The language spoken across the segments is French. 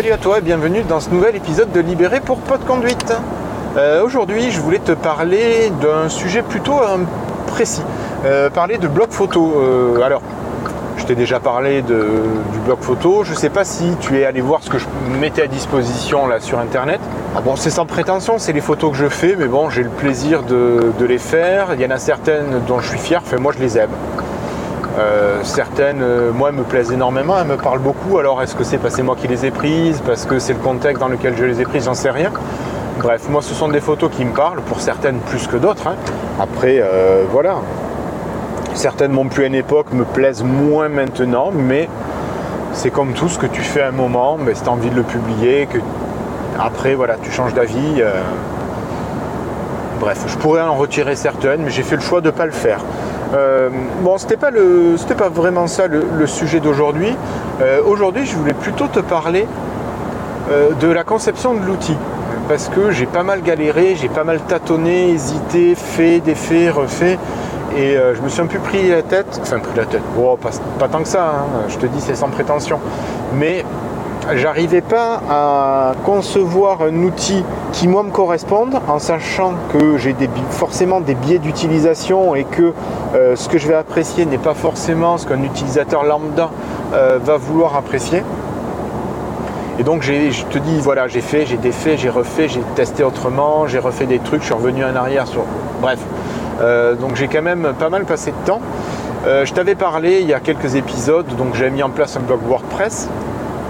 Salut à toi et bienvenue dans ce nouvel épisode de Libéré pour Pod Conduite. Euh, aujourd'hui, je voulais te parler d'un sujet plutôt euh, précis. Euh, parler de blog photo. alors, je t'ai déjà parlé du blog photo. Je ne sais pas si tu es allé voir ce que je mettais à disposition là sur internet. Ah bon, c'est sans prétention, c'est les photos que je fais, mais bon, j'ai le plaisir de, de, les faire. Il y en a certaines dont je suis fier, enfin, moi je les aime. Euh, certaines, euh, moi, me plaisent énormément, elles me parlent beaucoup. Alors, est-ce que c'est parce moi qui les ai prises, parce que c'est le contexte dans lequel je les ai prises, j'en sais rien. Bref, moi, ce sont des photos qui me parlent, pour certaines plus que d'autres. Hein. Après, euh, voilà. Certaines m'ont plu à une époque, me plaisent moins maintenant, mais c'est comme tout ce que tu fais à un moment, mais si tu as envie de le publier, que après, voilà, tu changes d'avis. Bref, je pourrais en retirer certaines, mais j'ai fait le choix de ne pas le faire. Euh, bon, c'était pas pas vraiment ça le, sujet d'aujourd'hui. Euh, aujourd'hui, je voulais plutôt te parler euh, de la conception de l'outil, parce que j'ai pas mal galéré, j'ai pas mal tâtonné, hésité, fait, défait, refait, et je me suis un peu pris la tête, enfin pris la tête, oh, pas, tant que ça, hein, je te dis c'est sans prétention, mais j'arrivais pas à concevoir un outil qui moi me corresponde en sachant que j'ai forcément des biais d'utilisation et que euh, ce que je vais apprécier n'est pas forcément ce qu'un utilisateur lambda euh, va vouloir apprécier. Et donc je te dis voilà j'ai fait, j'ai défait, j'ai refait, j'ai testé autrement, j'ai refait des trucs, je suis revenu en arrière sur. Bref. Euh, donc j'ai quand même pas mal passé de temps. je t'avais parlé il y a quelques épisodes, donc j'ai mis en place un blog WordPress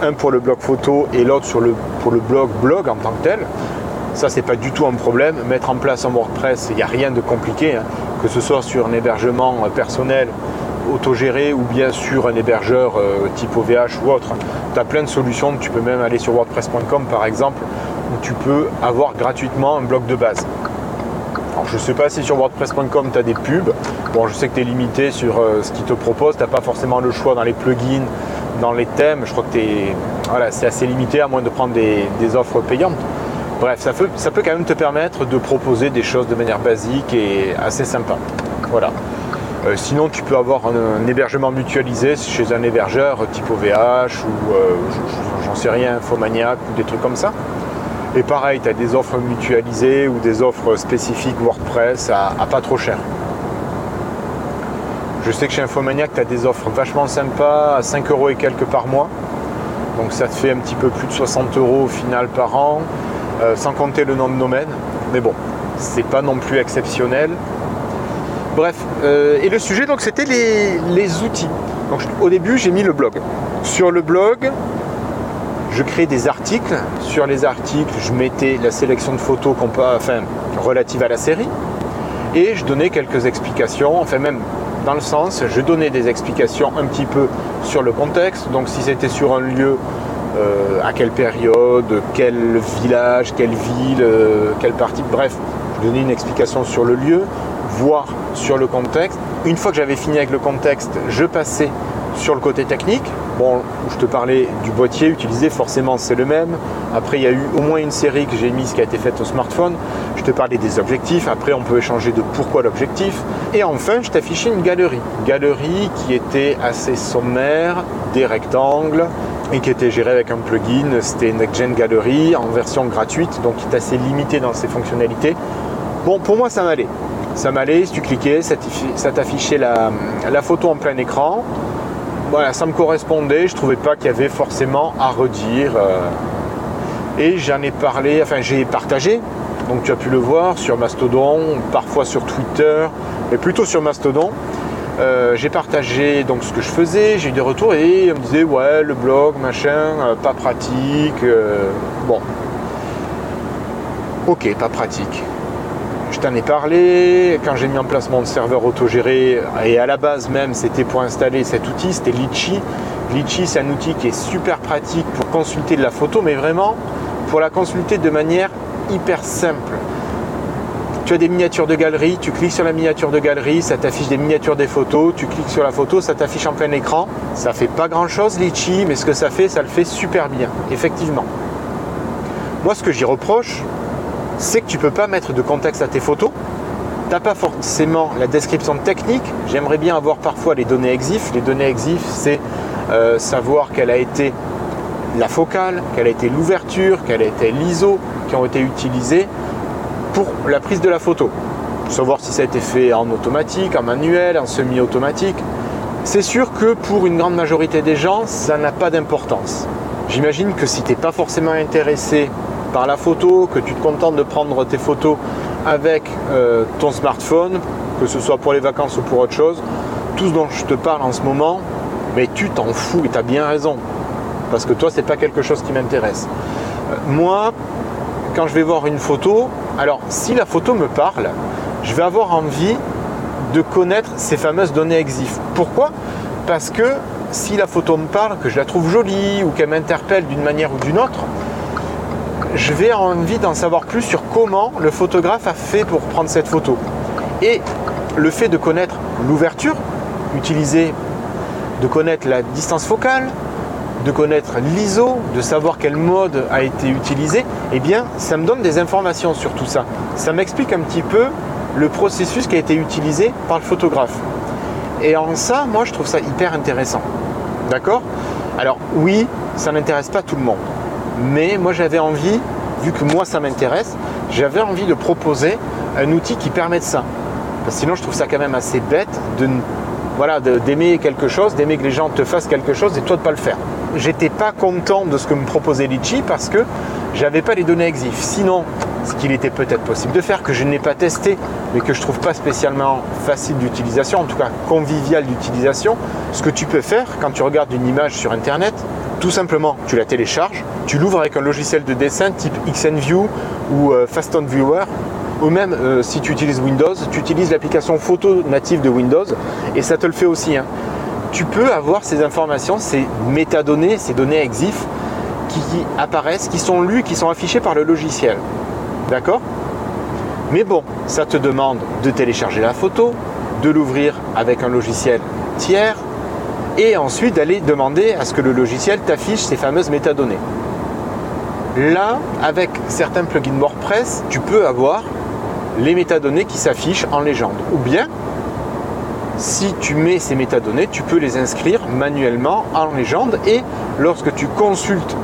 un pour le blog photo et l'autre le, pour le blog blog en tant que tel. Ça, c'est pas du tout un problème. Mettre en place un WordPress, il n'y a rien de compliqué, hein. que ce soit sur un hébergement personnel, autogéré ou bien sur un hébergeur euh, type OVH ou autre. Tu as plein de solutions. Tu peux même aller sur WordPress.com par exemple, où tu peux avoir gratuitement un blog de base. Je ne sais pas si sur WordPress.com tu as des pubs. Bon, je sais que tu es limité sur euh, ce qu'ils te proposent. Tu n'as pas forcément le choix dans les plugins, dans les thèmes, je crois que voilà, c'est assez limité à moins de prendre des, offres payantes. Bref, ça peut, ça peut quand même te permettre de proposer des choses de manière basique et assez sympa. Voilà. Euh, sinon, tu peux avoir un, hébergement mutualisé chez un hébergeur type OVH ou euh, j'en sais rien, Infomaniac ou des trucs comme ça. Et pareil, tu as des offres mutualisées ou des offres spécifiques WordPress à pas trop cher. Je sais que chez Infomaniac, tu as des offres vachement sympas à 5 euros et quelques par mois. Donc ça te fait un petit peu plus de 60 euros au final par an, euh, sans compter le nom de domaine. Mais bon, c'est pas non plus exceptionnel. Bref, euh, et le sujet donc c'était les, outils. Donc au début j'ai mis le blog. Sur le blog, je crée des articles. Sur les articles, je mettais la sélection de photos enfin, relative à la série. Et je donnais quelques explications, enfin même dans le sens, je donnais des explications un petit peu sur le contexte, donc si c'était sur un lieu, euh, à quelle période, quel village, quelle ville, euh, quelle partie, bref, je donnais une explication sur le lieu, voire sur le contexte. Une fois que j'avais fini avec le contexte, je passais sur le côté technique, bon, je te parlais du boîtier utilisé, forcément c'est le même. Après, il y a eu au moins une série que j'ai mise qui a été faite au smartphone. Te parlais des objectifs. Après, on peut échanger de pourquoi l'objectif. Et enfin, je t'affichais une galerie. Galerie qui était assez sommaire, des rectangles et qui était gérée avec un plugin. C'était NextGen Gallery en version gratuite, donc qui est assez limité dans ses fonctionnalités. Bon, pour moi, ça m'allait. Ça m'allait, si tu cliquais, ça t'affichait la, la photo en plein écran voilà, ça me correspondait, je trouvais pas qu'il y avait forcément à redire. Euh. et j'en ai parlé, enfin j'ai partagé, donc tu as pu le voir sur Mastodon, parfois sur Twitter, mais plutôt sur Mastodon. Euh, j'ai partagé donc ce que je faisais, j'ai eu des retours et on me disait ouais le blog machin, euh, pas pratique. bon. Ok, pas pratique. Je t'en ai parlé quand j'ai mis en place mon serveur autogéré et à la base même c'était pour installer cet outil, c'était Litchi. Litchi c'est un outil qui est super pratique pour consulter de la photo mais vraiment pour la consulter de manière hyper simple. Tu as des miniatures de galerie, tu cliques sur la miniature de galerie, ça t'affiche des miniatures des photos, tu cliques sur la photo, ça t'affiche en plein écran. Ça fait pas grand chose Litchi, mais ce que ça fait, ça le fait super bien, effectivement. Moi ce que j'y reproche, c'est que tu peux pas mettre de contexte à tes photos. Tu n'as pas forcément la description technique. J'aimerais bien avoir parfois les données EXIF. Les données EXIF, c'est euh, savoir quelle a été la focale, quelle a été l'ouverture, quelle a été l'ISO ont été utilisés pour la prise de la photo. Savoir si ça a été fait en automatique, en manuel, en semi-automatique. C'est sûr que pour une grande majorité des gens, ça n'a pas d'importance. J'imagine que si tu n'es pas forcément intéressé par la photo, que tu te contentes de prendre tes photos avec euh, ton smartphone, que ce soit pour les vacances ou pour autre chose, tout ce dont je te parle en ce moment, mais tu t'en fous et tu as bien raison. Parce que toi, c'est pas quelque chose qui m'intéresse. Euh, moi, quand je vais voir une photo, alors si la photo me parle, je vais avoir envie de connaître ces fameuses données EXIF. Pourquoi? Parce que si la photo me parle, que je la trouve jolie ou qu'elle m'interpelle d'une manière ou d'une autre, je vais avoir envie d'en savoir plus sur comment le photographe a fait pour prendre cette photo. Et le fait de connaître l'ouverture utilisée, de connaître la distance focale, de connaître l'ISO, de savoir quel mode a été utilisé, eh bien, ça me donne des informations sur tout ça. Ça m'explique un petit peu le processus qui a été utilisé par le photographe. Et en ça, moi, je trouve ça hyper intéressant. D'accord? Alors, oui, ça n'intéresse pas tout le monde. Mais moi, j'avais envie, vu que moi, ça m'intéresse, j'avais envie de proposer un outil qui permette ça. Parce que sinon, je trouve ça quand même assez bête de d'aimer quelque chose, d'aimer que les gens te fassent quelque chose et toi de ne pas le faire. J'étais pas content de ce que me proposait Litchi parce que j'avais pas les données EXIF. Sinon, ce qu'il était peut-être possible de faire, que je n'ai pas testé, mais que je trouve pas spécialement facile d'utilisation, en tout cas convivial d'utilisation, ce que tu peux faire quand tu regardes une image sur internet, tout simplement, tu la télécharges, tu l'ouvres avec un logiciel de dessin type XNView ou euh, Fast Viewer, ou même euh, si tu utilises Windows, tu utilises l'application photo native de Windows et ça te le fait aussi. Hein. Tu peux avoir ces informations, ces métadonnées, ces données EXIF qui apparaissent, qui sont lues, qui sont affichées par le logiciel. D'accord? Mais bon, ça te demande de télécharger la photo, de l'ouvrir avec un logiciel tiers et ensuite d'aller demander à ce que le logiciel t'affiche ces fameuses métadonnées. Là, avec certains plugins WordPress, tu peux avoir les métadonnées qui s'affichent en légende. Ou bien, si tu mets ces métadonnées, tu peux les inscrire manuellement en légende et lorsque tu consultes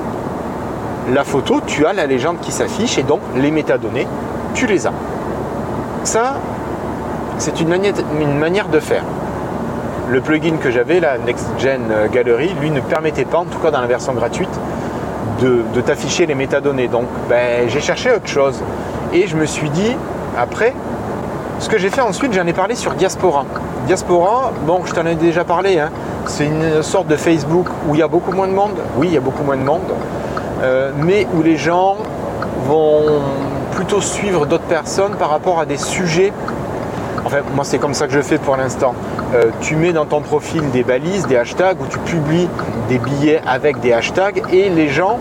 la photo, tu as la légende qui s'affiche et donc les métadonnées, tu les as. Ça, c'est une manière, de faire. Le plugin que j'avais, la NextGen Gallery, lui ne permettait pas, en tout cas dans la version gratuite, de, t'afficher les métadonnées. Donc ben, j'ai cherché autre chose. Et je me suis dit, après, ce que j'ai fait ensuite, j'en ai parlé sur Diaspora. Diaspora, bon, je t'en ai déjà parlé, hein. c'est une sorte de Facebook où il y a beaucoup moins de monde. Oui, il y a beaucoup moins de monde. Euh, mais où les gens vont plutôt suivre d'autres personnes par rapport à des sujets. Enfin, moi, c'est comme ça que je fais pour l'instant. Euh, tu mets dans ton profil des balises, des hashtags, où tu publies des billets avec des hashtags, et les gens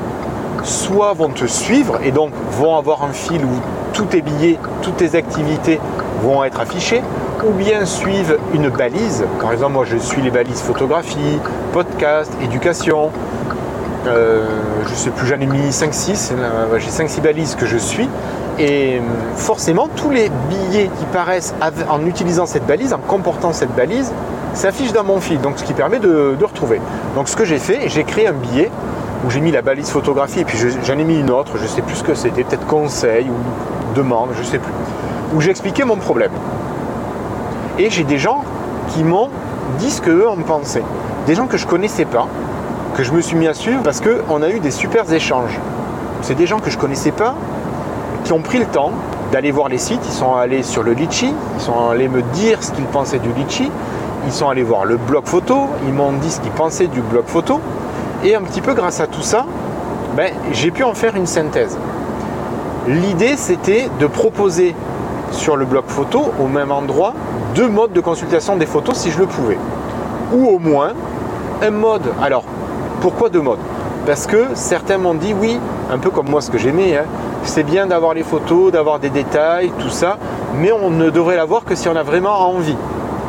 soit vont te suivre et donc vont avoir un fil où tous tes billets, toutes tes activités vont être affichés, ou bien suivent une balise. Par exemple, moi je suis les balises photographie, podcast, éducation, euh, je sais plus, j'en ai mis 5-6, euh, j'ai 5-6 balises que je suis. Et euh, forcément, tous les billets qui paraissent en utilisant cette balise, en comportant cette balise, s'affichent dans mon fil, donc ce qui permet de, retrouver. Donc ce que j'ai fait, j'ai créé un billet où j'ai mis la balise photographie et puis j'en ai mis une autre, je ne sais plus ce que c'était, peut-être conseil ou demande, je ne sais plus, où j'expliquais mon problème. Et j'ai des gens qui m'ont dit ce qu'eux en pensaient. Des gens que je connaissais pas, que je me suis mis à suivre parce qu'on a eu des super échanges. C'est des gens que je connaissais pas qui ont pris le temps d'aller voir les sites, ils sont allés sur le Litchi, ils sont allés me dire ce qu'ils pensaient du Litchi, ils sont allés voir le blog photo, ils m'ont dit ce qu'ils pensaient du blog photo, et un petit peu grâce à tout ça, ben, j'ai pu en faire une synthèse. L'idée c'était de proposer sur le blog photo au même endroit deux modes de consultation des photos si je le pouvais. Ou au moins un mode. Alors pourquoi deux modes? Parce que certains m'ont dit oui, un peu comme moi ce que j'aimais, hein, c'est bien d'avoir les photos, d'avoir des détails, tout ça, mais on ne devrait l'avoir que si on a vraiment envie.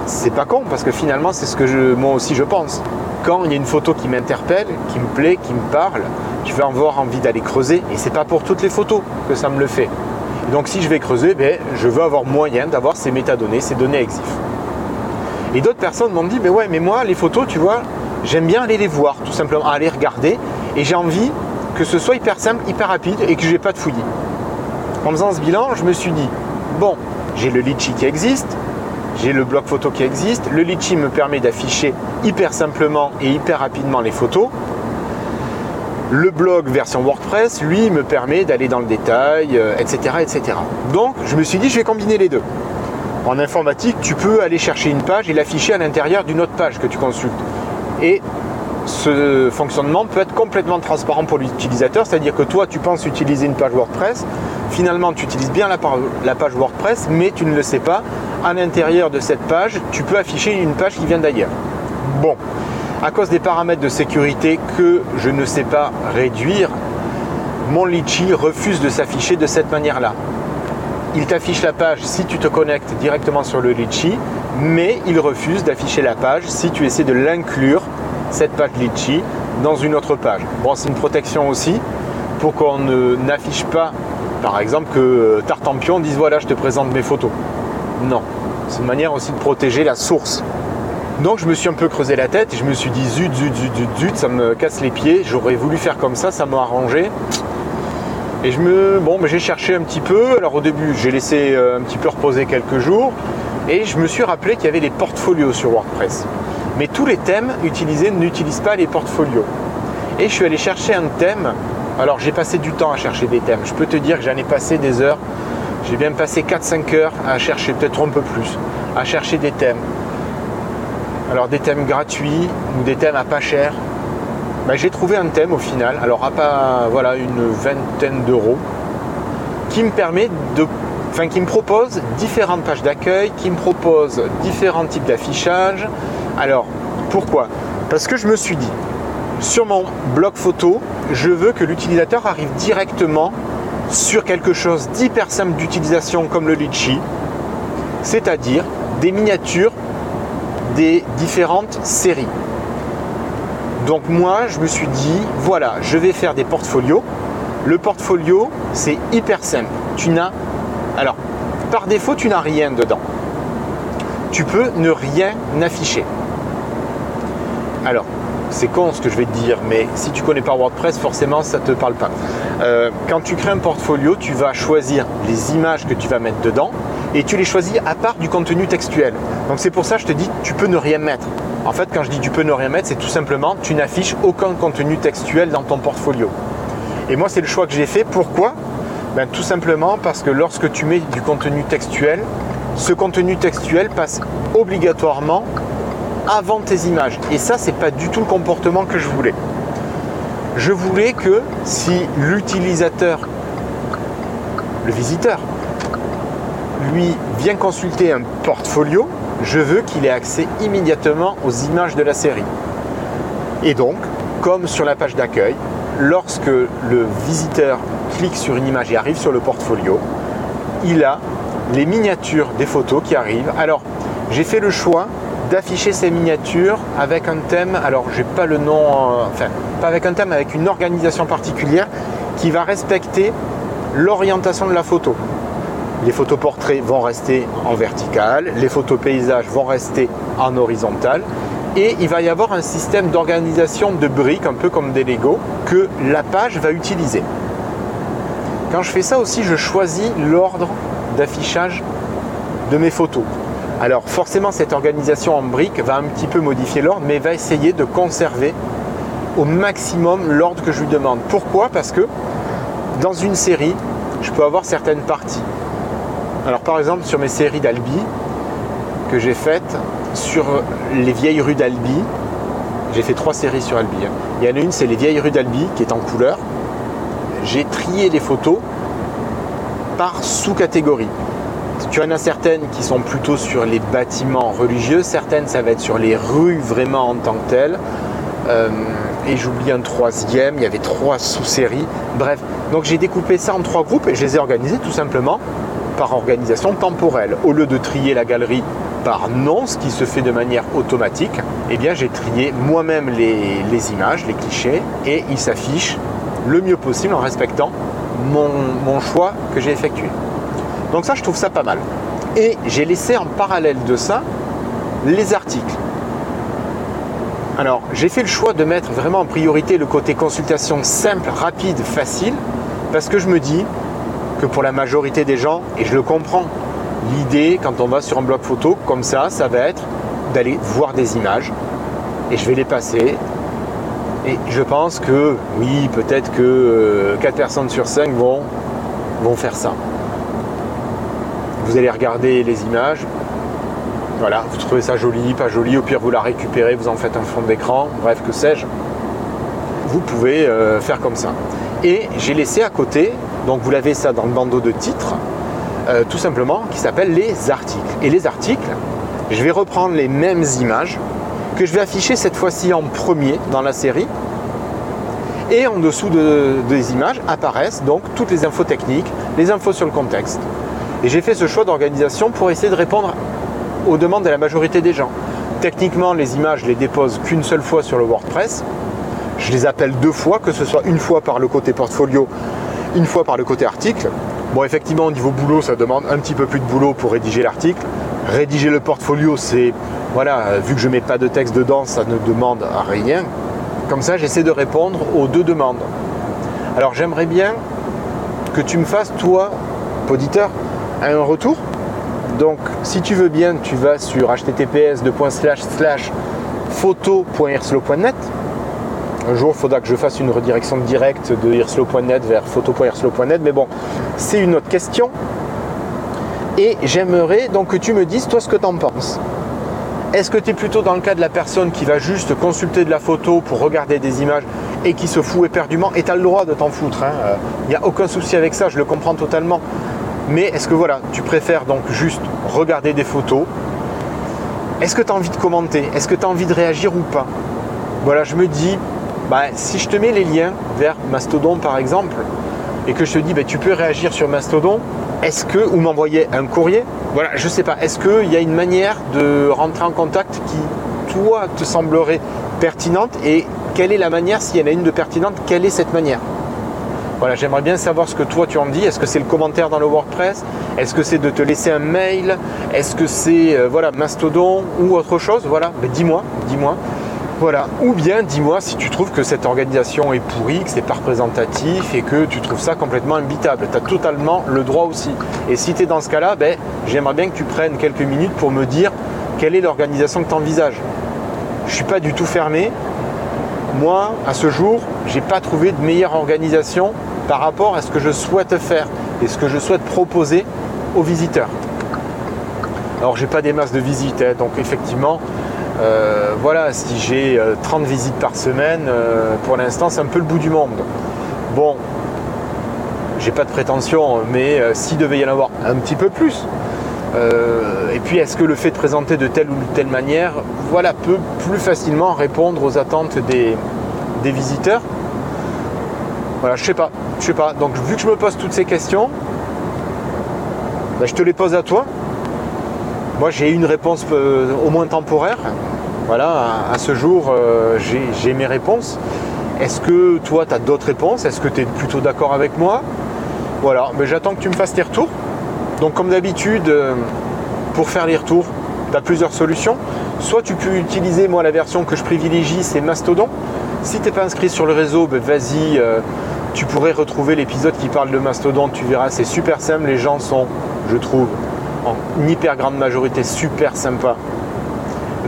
C'est pas con parce que finalement c'est ce que je, moi aussi je pense. Quand il y a une photo qui m'interpelle, qui me plaît, qui me parle, je vais avoir envie d'aller creuser et c'est pas pour toutes les photos que ça me le fait. Donc si je vais creuser, ben, je veux avoir moyen d'avoir ces métadonnées, ces données EXIF. Et d'autres personnes m'ont dit, mais ouais, mais moi les photos, tu vois, j'aime bien aller les voir, tout simplement, aller regarder. Et j'ai envie que ce soit hyper simple, hyper rapide et que je n'ai pas de fouillis. En faisant ce bilan, je me suis dit, bon, j'ai le Litchi qui existe, j'ai le bloc photo qui existe, le Litchi me permet d'afficher hyper simplement et hyper rapidement les photos. Le blog version WordPress, lui, me permet d'aller dans le détail, etc., euh, etc. Donc, je me suis dit, je vais combiner les deux. En informatique, tu peux aller chercher une page et l'afficher à l'intérieur d'une autre page que tu consultes. Et ce fonctionnement peut être complètement transparent pour l'utilisateur, c'est-à-dire que toi, tu penses utiliser une page WordPress, finalement, tu utilises bien la, page WordPress, mais tu ne le sais pas. À l'intérieur de cette page, tu peux afficher une page qui vient d'ailleurs. Bon, à cause des paramètres de sécurité que je ne sais pas réduire, mon Litchi refuse de s'afficher de cette manière-là. Il t'affiche la page si tu te connectes directement sur le Litchi, mais il refuse d'afficher la page si tu essaies de l'inclure cette page Litchi dans une autre page. Bon, c'est une protection aussi pour qu'on n'affiche pas, par exemple, que euh, Tartampion dise voilà, je te présente mes photos? Non, c'est une manière aussi de protéger la source. Donc je me suis un peu creusé la tête et je me suis dit zut, zut, zut, zut, zut, ça me casse les pieds. J'aurais voulu faire comme ça, ça m'a arrangé. Et je me, bon, mais j'ai cherché un petit peu. Alors au début, j'ai laissé euh, un petit peu reposer quelques jours et je me suis rappelé qu'il y avait les portfolios sur WordPress. Mais tous les thèmes utilisés n'utilisent pas les portfolios. Et je suis allé chercher un thème. Alors j'ai passé du temps à chercher des thèmes. Je peux te dire que j'en ai passé des heures. J'ai bien passé 4-5 heures à chercher, peut-être un peu plus, à chercher des thèmes. Alors des thèmes gratuits ou des thèmes à pas cher. Ben, j'ai trouvé un thème au final, alors à pas voilà une vingtaine d'euros, qui me permet de Enfin, qui me propose différentes pages d'accueil, qui me propose différents types d'affichage, alors, pourquoi? Parce que je me suis dit, sur mon blog photo, je veux que l'utilisateur arrive directement sur quelque chose d'hyper simple d'utilisation comme le Litchi, c'est-à-dire des miniatures des différentes séries. Donc moi, je me suis dit, voilà, je vais faire des portfolios. Le portfolio, c'est hyper simple. Tu n'as... Alors, par défaut, tu n'as rien dedans. Tu peux ne rien afficher. Alors, c'est con ce que je vais te dire, mais si tu connais pas WordPress, forcément ça te parle pas. Euh, quand tu crées un portfolio, tu vas choisir les images que tu vas mettre dedans et tu les choisis à part du contenu textuel. Donc c'est pour ça que je te dis tu peux ne rien mettre. En fait, quand je dis tu peux ne rien mettre, c'est tout simplement tu n'affiches aucun contenu textuel dans ton portfolio. Et moi, c'est le choix que j'ai fait. Pourquoi? Ben, Tout simplement parce que lorsque tu mets du contenu textuel, ce contenu textuel passe obligatoirement avant tes images. Et ça, c'est pas du tout le comportement que je voulais. Je voulais que si l'utilisateur, le visiteur, lui vient consulter un portfolio, je veux qu'il ait accès immédiatement aux images de la série. Et donc, comme sur la page d'accueil, lorsque le visiteur clique sur une image et arrive sur le portfolio, il a les miniatures des photos qui arrivent. Alors, j'ai fait le choix d'afficher ces miniatures avec un thème, alors j'ai pas le nom, euh, enfin pas avec un thème, avec une organisation particulière qui va respecter l'orientation de la photo. Les photos portraits vont rester en vertical, les photos paysages vont rester en horizontal et il va y avoir un système d'organisation de briques, un peu comme des Lego, que la page va utiliser. Quand je fais ça aussi, je choisis l'ordre d'affichage de mes photos. Alors forcément, cette organisation en briques va un petit peu modifier l'ordre, mais va essayer de conserver au maximum l'ordre que je lui demande. Pourquoi? Parce que dans une série, je peux avoir certaines parties. Alors par exemple, sur mes séries d'Albi que j'ai faites sur les vieilles rues d'Albi, j'ai fait trois séries sur Albi. Hein. Il y en a une, c'est les vieilles rues d'Albi, qui est en couleur. J'ai trié les photos par sous-catégorie. Tu en as certaines qui sont plutôt sur les bâtiments religieux, certaines ça va être sur les rues vraiment en tant que telles. Euh, et j'oublie un troisième, il y avait trois sous-séries. Bref, donc j'ai découpé ça en trois groupes et je les ai organisés tout simplement par organisation temporelle. Au lieu de trier la galerie par nom, ce qui se fait de manière automatique, eh bien j'ai trié moi-même les, images, les clichés, et ils s'affichent le mieux possible en respectant mon choix que j'ai effectué. Donc ça, je trouve ça pas mal. Et j'ai laissé en parallèle de ça les articles. Alors, j'ai fait le choix de mettre vraiment en priorité le côté consultation simple, rapide, facile, parce que je me dis que pour la majorité des gens, et je le comprends, l'idée quand on va sur un blog photo comme ça, ça va être d'aller voir des images, et je vais les passer. Et je pense que oui, peut-être que 4 euh, personnes sur 5 vont, vont faire ça. Vous allez regarder les images, voilà, vous trouvez ça joli, pas joli, au pire vous la récupérez, vous en faites un fond d'écran, bref, que sais-je. Vous pouvez euh, faire comme ça. Et j'ai laissé à côté, donc vous l'avez ça dans le bandeau de titres, euh, tout simplement, qui s'appelle les articles. Et les articles, je vais reprendre les mêmes images que je vais afficher cette fois-ci en premier dans la série. Et en dessous des images apparaissent donc toutes les infos techniques, les infos sur le contexte. Et j'ai fait ce choix d'organisation pour essayer de répondre aux demandes de la majorité des gens. Techniquement, les images, je les dépose qu'une seule fois sur le WordPress. Je les appelle deux fois, que ce soit une fois par le côté portfolio, une fois par le côté article. Bon, effectivement, au niveau boulot, ça demande un petit peu plus de boulot pour rédiger l'article. Rédiger le portfolio, c'est, voilà, vu que je ne mets pas de texte dedans, ça ne demande rien. Comme ça, j'essaie de répondre aux deux demandes. Alors, j'aimerais bien que tu me fasses, toi, auditeur, un retour donc, si tu veux bien, tu vas sur https photo.irslo.net. Un jour, il faudra que je fasse une redirection directe de irslo.net vers photo.irslo.net. Mais bon, c'est une autre question. Et j'aimerais donc que tu me dises, toi, ce que tu en penses. Est-ce que tu es plutôt dans le cas de la personne qui va juste consulter de la photo pour regarder des images et qui se fout éperdument? Et tu as le droit de t'en foutre. Il hein. n'y a aucun souci avec ça, je le comprends totalement. Mais est-ce que voilà, tu préfères donc juste regarder des photos? Est-ce que tu as envie de commenter? Est-ce que tu as envie de réagir ou pas? Voilà, je me dis, bah, si je te mets les liens vers Mastodon par exemple, et que je te dis, bah, tu peux réagir sur Mastodon, est-ce que, ou m'envoyer un courrier, voilà, je sais pas, est-ce qu'il y a une manière de rentrer en contact qui, toi, te semblerait pertinente et quelle est la manière, s'il y en a une de pertinente, quelle est cette manière? Voilà, j'aimerais bien savoir ce que toi tu en dis. Est-ce que c'est le commentaire dans le WordPress? Est-ce que c'est de te laisser un mail? Est-ce que c'est euh, voilà Mastodon ou autre chose? Voilà, dis-moi, dis-moi. Voilà. Ou bien dis-moi si tu trouves que cette organisation est pourrie, que c'est pas représentatif et que tu trouves ça complètement imbitable. Tu as totalement le droit aussi. Et si tu es dans ce cas-là, ben, j'aimerais bien que tu prennes quelques minutes pour me dire quelle est l'organisation que tu envisages. Je suis pas du tout fermé. Moi, à ce jour, j'ai pas trouvé de meilleure organisation par rapport à ce que je souhaite faire et ce que je souhaite proposer aux visiteurs. Alors j'ai pas des masses de visites, hein, donc effectivement, euh, voilà, si j'ai 30 euh, visites par semaine, euh, pour l'instant c'est un peu le bout du monde. Bon, j'ai pas de prétention, mais s'il devait y en avoir un petit peu plus, et puis est-ce que le fait de présenter de telle ou de telle manière, voilà, peut plus facilement répondre aux attentes des, visiteurs? Voilà, je sais pas. Je sais pas. Donc vu que je me pose toutes ces questions, ben, je te les pose à toi. Moi j'ai une réponse euh, au moins temporaire. Voilà, à, ce jour euh, j'ai mes réponses. Est-ce que toi tu as d'autres réponses? Est-ce que tu es plutôt d'accord avec moi? Voilà, mais j'attends que tu me fasses tes retours. Donc comme d'habitude, euh, pour faire les retours, tu as plusieurs solutions. Soit tu peux utiliser moi la version que je privilégie, c'est Mastodon. Si tu n'es pas inscrit sur le réseau, ben, vas-y, tu pourrais retrouver l'épisode qui parle de Mastodon, tu verras, c'est super simple, les gens sont, je trouve, en hyper grande majorité super sympas.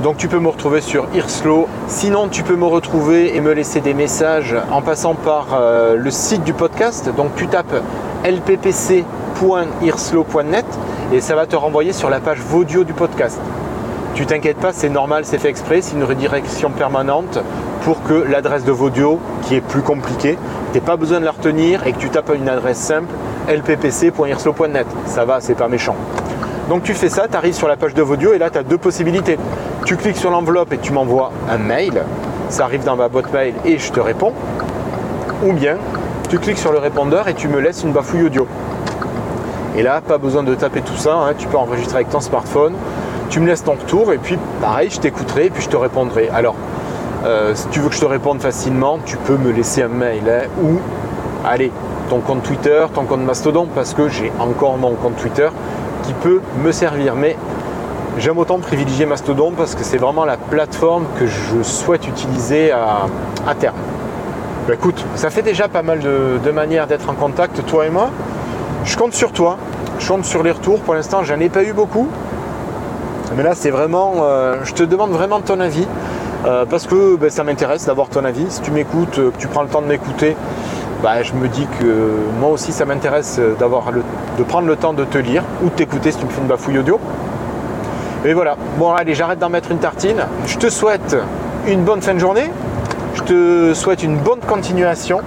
Donc tu peux me retrouver sur Irslo. Sinon, tu peux me retrouver et me laisser des messages en passant par euh, le site du podcast. Donc tu tapes lppc.irslo.net et ça va te renvoyer sur la page audio du podcast. Tu t'inquiètes pas, c'est normal, c'est fait exprès, c'est une redirection permanente pour que l'adresse de Vodio, qui est plus compliquée, tu n'aies pas besoin de la retenir et que tu tapes une adresse simple lppc.irslo.net. Ça va, c'est pas méchant. Donc tu fais ça, tu arrives sur la page de Vodio et là tu as deux possibilités. Tu cliques sur l'enveloppe et tu m'envoies un mail, ça arrive dans ma boîte mail et je te réponds. Ou bien tu cliques sur le répondeur et tu me laisses une bafouille audio. Et là, pas besoin de taper tout ça, hein. tu peux enregistrer avec ton smartphone, tu me laisses ton retour et puis pareil, je t'écouterai et puis je te répondrai. Alors, euh, si tu veux que je te réponde facilement, tu peux me laisser un mail hein, ou allez, ton compte Twitter, ton compte Mastodon, parce que j'ai encore mon compte Twitter peut me servir. Mais j'aime autant privilégier Mastodon parce que c'est vraiment la plateforme que je souhaite utiliser à, terme. Bah, écoute, ça fait déjà pas mal de, manières d'être en contact, toi et moi. Je compte sur toi, je compte sur les retours. Pour l'instant, j'en ai pas eu beaucoup. Mais là, c'est vraiment, euh, je te demande vraiment ton avis. Euh, parce que ben, ça m'intéresse d'avoir ton avis. Si tu m'écoutes, euh, que tu prends le temps de m'écouter, bah, je me dis que moi aussi ça m'intéresse d'avoir de prendre le temps de te lire ou de t'écouter si tu me fais une bafouille audio. Et voilà, bon allez j'arrête d'en mettre une tartine. Je te souhaite une bonne fin de journée. Je te souhaite une bonne continuation.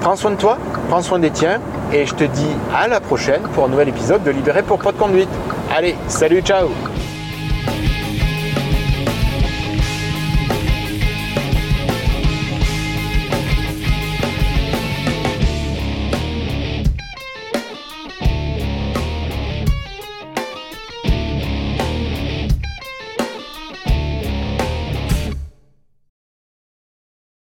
Prends soin de toi, prends soin des tiens. Et je te dis à la prochaine pour un nouvel épisode de Libéré pour pas de conduite. Allez, salut, ciao